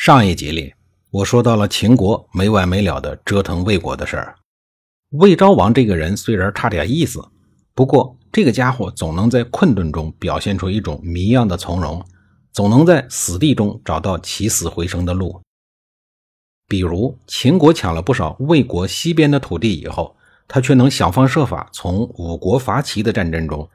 上一集里，我说到了秦国没完没了的折腾魏国的事儿。魏昭王这个人虽然差点意思，不过这个家伙总能在困顿中表现出一种谜样的从容，总能在死地中找到起死回生的路。比如，秦国抢了不少魏国西边的土地以后，他却能想方设法从五国伐齐的战争中，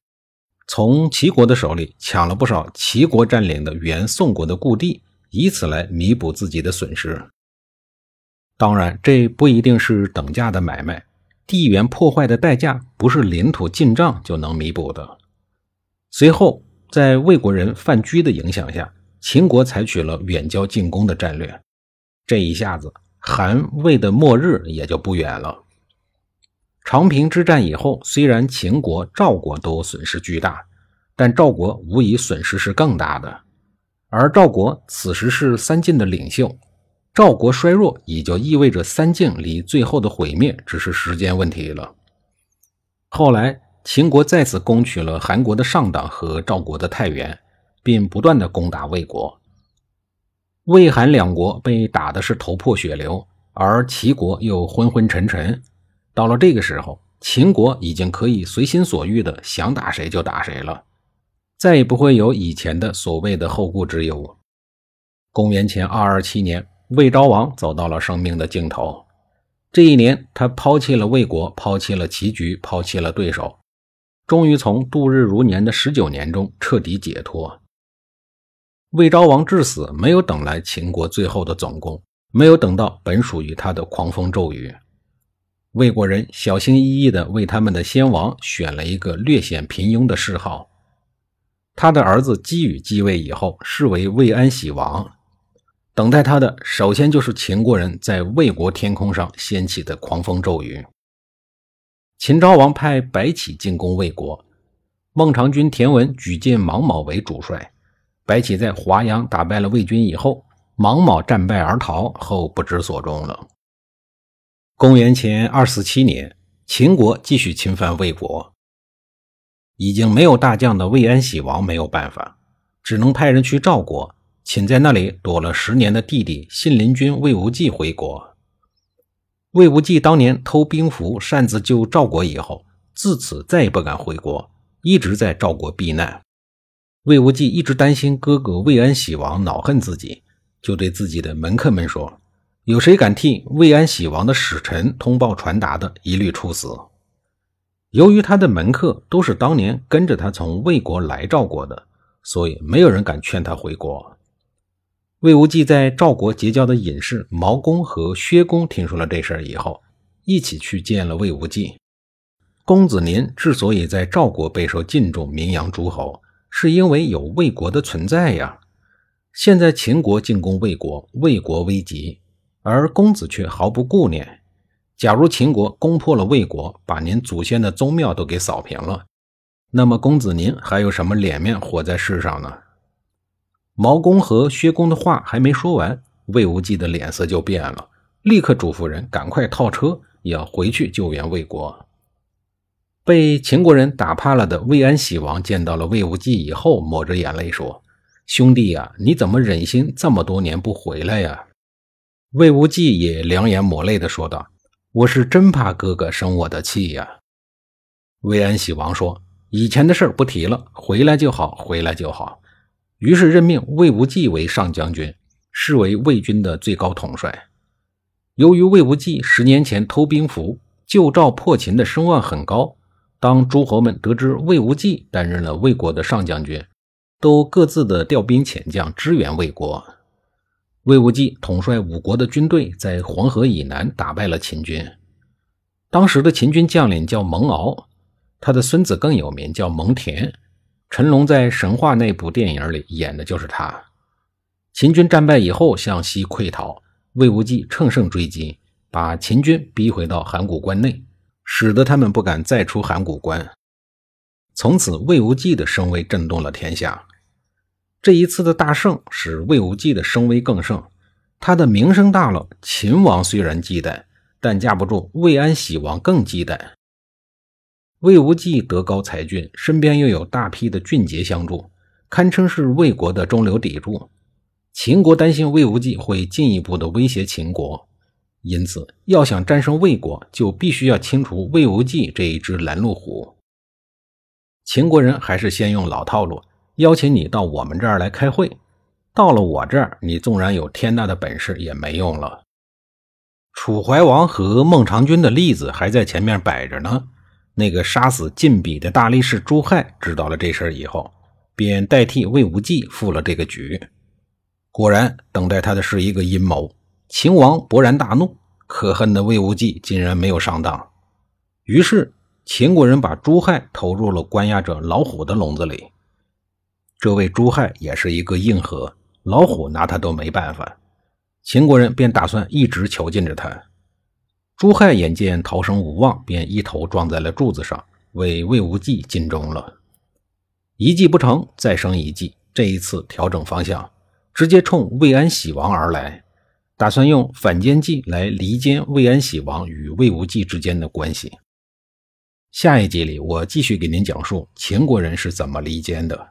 从齐国的手里抢了不少齐国占领的原宋国的故地。以此来弥补自己的损失。当然，这不一定是等价的买卖，地缘破坏的代价不是领土进账就能弥补的。随后，在魏国人范雎的影响下，秦国采取了远交近攻的战略。这一下子，韩魏的末日也就不远了。长平之战以后，虽然秦国、赵国都损失巨大，但赵国无疑损失是更大的。而赵国此时是三晋的领袖，赵国衰弱也就意味着三晋离最后的毁灭只是时间问题了。后来，秦国再次攻取了韩国的上党和赵国的太原，并不断的攻打魏国。魏韩两国被打的是头破血流，而齐国又昏昏沉沉。到了这个时候，秦国已经可以随心所欲的想打谁就打谁了。再也不会有以前的所谓的后顾之忧。公元前二二七年，魏昭王走到了生命的尽头。这一年，他抛弃了魏国，抛弃了棋局，抛弃了对手，终于从度日如年的十九年中彻底解脱。魏昭王至死没有等来秦国最后的总攻，没有等到本属于他的狂风骤雨。魏国人小心翼翼地为他们的先王选了一个略显平庸的谥号。他的儿子姬羽继位以后，是为魏安喜王。等待他的，首先就是秦国人在魏国天空上掀起的狂风骤雨。秦昭王派白起进攻魏国，孟尝君田文举荐芒卯为主帅。白起在华阳打败了魏军以后，芒卯战败而逃，后不知所终了。公元前二四七年，秦国继续侵犯魏国。已经没有大将的魏安喜王没有办法，只能派人去赵国，请在那里躲了十年的弟弟信陵君魏无忌回国。魏无忌当年偷兵符擅自救赵国以后，自此再也不敢回国，一直在赵国避难。魏无忌一直担心哥哥魏安喜王恼恨自己，就对自己的门客们说：“有谁敢替魏安喜王的使臣通报传达的，一律处死。”由于他的门客都是当年跟着他从魏国来赵国的，所以没有人敢劝他回国。魏无忌在赵国结交的隐士毛公和薛公听说了这事儿以后，一起去见了魏无忌。公子您之所以在赵国备受敬重、名扬诸侯，是因为有魏国的存在呀。现在秦国进攻魏国，魏国危急，而公子却毫不顾念。假如秦国攻破了魏国，把您祖先的宗庙都给扫平了，那么公子您还有什么脸面活在世上呢？毛公和薛公的话还没说完，魏无忌的脸色就变了，立刻嘱咐人赶快套车，也要回去救援魏国。被秦国人打怕了的魏安喜王见到了魏无忌以后，抹着眼泪说：“兄弟呀，你怎么忍心这么多年不回来呀？”魏无忌也两眼抹泪的说道。我是真怕哥哥生我的气呀！魏安喜王说：“以前的事儿不提了，回来就好，回来就好。”于是任命魏无忌为上将军，视为魏军的最高统帅。由于魏无忌十年前偷兵符救赵破秦的声望很高，当诸侯们得知魏无忌担任了魏国的上将军，都各自的调兵遣将支援魏国。魏无忌统帅五国的军队，在黄河以南打败了秦军。当时的秦军将领叫蒙敖，他的孙子更有名，叫蒙恬。成龙在神话那部电影里演的就是他。秦军战败以后向西溃逃，魏无忌乘胜追击，把秦军逼回到函谷关内，使得他们不敢再出函谷关。从此，魏无忌的声威震动了天下。这一次的大胜使魏无忌的声威更盛，他的名声大了。秦王虽然忌惮，但架不住魏安喜王更忌惮。魏无忌德高才俊，身边又有大批的俊杰相助，堪称是魏国的中流砥柱。秦国担心魏无忌会进一步的威胁秦国，因此要想战胜魏国，就必须要清除魏无忌这一只拦路虎。秦国人还是先用老套路。邀请你到我们这儿来开会，到了我这儿，你纵然有天大的本事也没用了。楚怀王和孟尝君的例子还在前面摆着呢。那个杀死晋鄙的大力士朱亥知道了这事以后，便代替魏无忌赴了这个局。果然，等待他的是一个阴谋。秦王勃然大怒，可恨的魏无忌竟然没有上当。于是，秦国人把朱亥投入了关押着老虎的笼子里。这位朱亥也是一个硬核，老虎拿他都没办法。秦国人便打算一直囚禁着他。朱亥眼见逃生无望，便一头撞在了柱子上，为魏无忌尽忠了。一计不成，再生一计。这一次调整方向，直接冲魏安喜王而来，打算用反间计来离间魏安喜王与魏无忌之间的关系。下一集里，我继续给您讲述秦国人是怎么离间的。